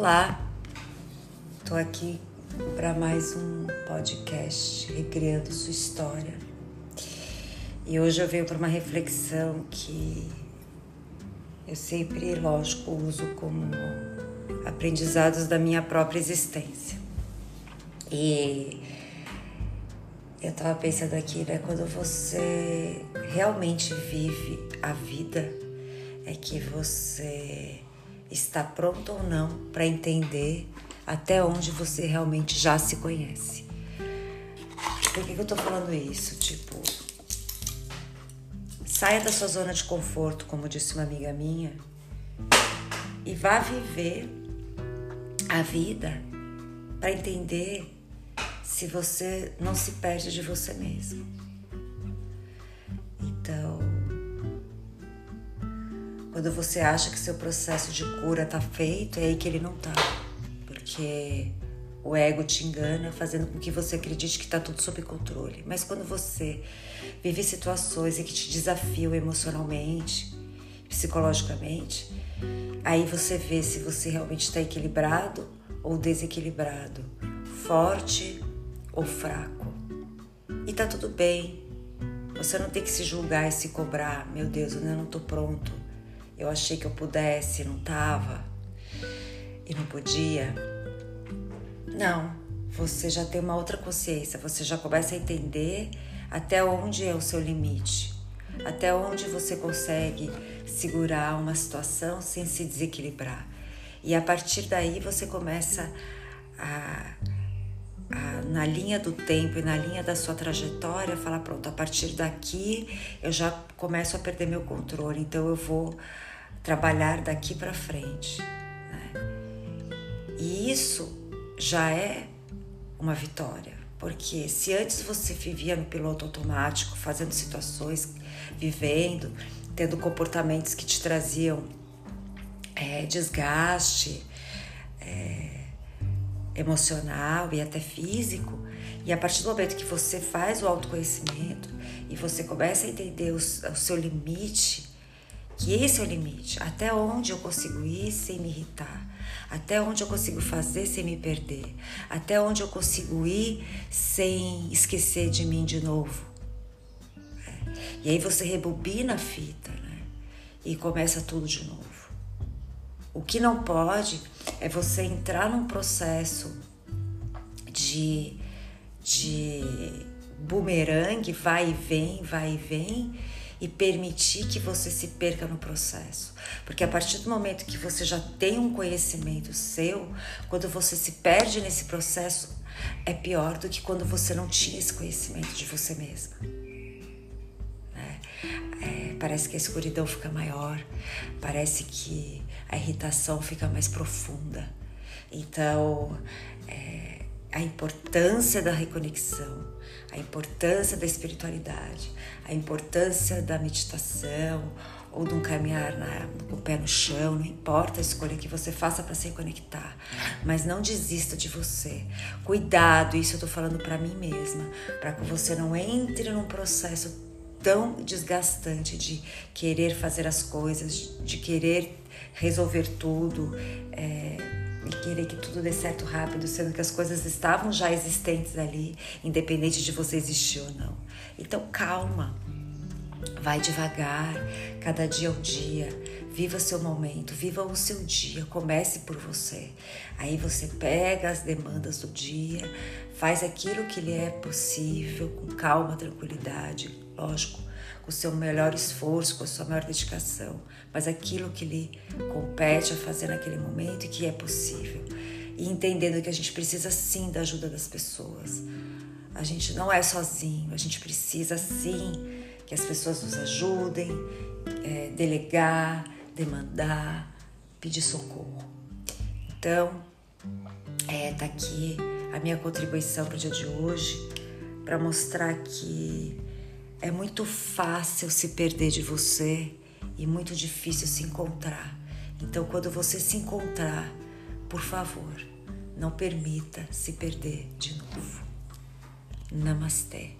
Olá, estou aqui para mais um podcast Recriando Sua História. E hoje eu venho para uma reflexão que eu sempre, lógico, uso como aprendizados da minha própria existência. E eu estava pensando aqui, né? Quando você realmente vive a vida, é que você está pronto ou não para entender até onde você realmente já se conhece. Por que, que eu tô falando isso? Tipo, saia da sua zona de conforto, como disse uma amiga minha, e vá viver a vida para entender se você não se perde de você mesmo. Quando você acha que seu processo de cura tá feito, é aí que ele não tá. Porque o ego te engana, fazendo com que você acredite que tá tudo sob controle. Mas quando você vive situações em que te desafiam emocionalmente, psicologicamente, aí você vê se você realmente está equilibrado ou desequilibrado, forte ou fraco. E tá tudo bem. Você não tem que se julgar e se cobrar. Meu Deus, eu não tô pronto. Eu achei que eu pudesse, não tava. E não podia. Não, você já tem uma outra consciência, você já começa a entender até onde é o seu limite, até onde você consegue segurar uma situação sem se desequilibrar. E a partir daí você começa a, a, na linha do tempo e na linha da sua trajetória, falar: pronto, a partir daqui eu já começo a perder meu controle, então eu vou trabalhar daqui para frente. Né? E isso já é uma vitória, porque se antes você vivia no piloto automático, fazendo situações, vivendo, tendo comportamentos que te traziam é, desgaste é, emocional e até físico, e a partir do momento que você faz o autoconhecimento e você começa a entender o, o seu limite, que esse é o limite, até onde eu consigo ir sem me irritar, até onde eu consigo fazer sem me perder, até onde eu consigo ir sem esquecer de mim de novo. É. E aí você rebobina a fita né? e começa tudo de novo. O que não pode é você entrar num processo de, de bumerangue, vai e vem, vai e vem, e permitir que você se perca no processo. Porque a partir do momento que você já tem um conhecimento seu, quando você se perde nesse processo, é pior do que quando você não tinha esse conhecimento de você mesma. É, é, parece que a escuridão fica maior, parece que a irritação fica mais profunda. Então, é, a importância da reconexão, a importância da espiritualidade, a importância da meditação ou de um caminhar na, com o pé no chão, não importa a escolha que você faça para se reconectar, mas não desista de você. Cuidado, isso eu estou falando para mim mesma, para que você não entre num processo tão desgastante de querer fazer as coisas, de querer resolver tudo. É, e querer que tudo dê certo rápido, sendo que as coisas estavam já existentes ali, independente de você existir ou não. Então, calma, vai devagar, cada dia é um dia, viva seu momento, viva o seu dia, comece por você. Aí você pega as demandas do dia, faz aquilo que lhe é possível, com calma, tranquilidade, lógico o seu melhor esforço, com a sua maior dedicação, mas aquilo que lhe compete a fazer naquele momento e que é possível. E entendendo que a gente precisa sim da ajuda das pessoas. A gente não é sozinho, a gente precisa sim que as pessoas nos ajudem, é, delegar, demandar, pedir socorro. Então, é, tá aqui a minha contribuição para o dia de hoje para mostrar que é muito fácil se perder de você e muito difícil se encontrar. Então, quando você se encontrar, por favor, não permita se perder de novo. Namastê.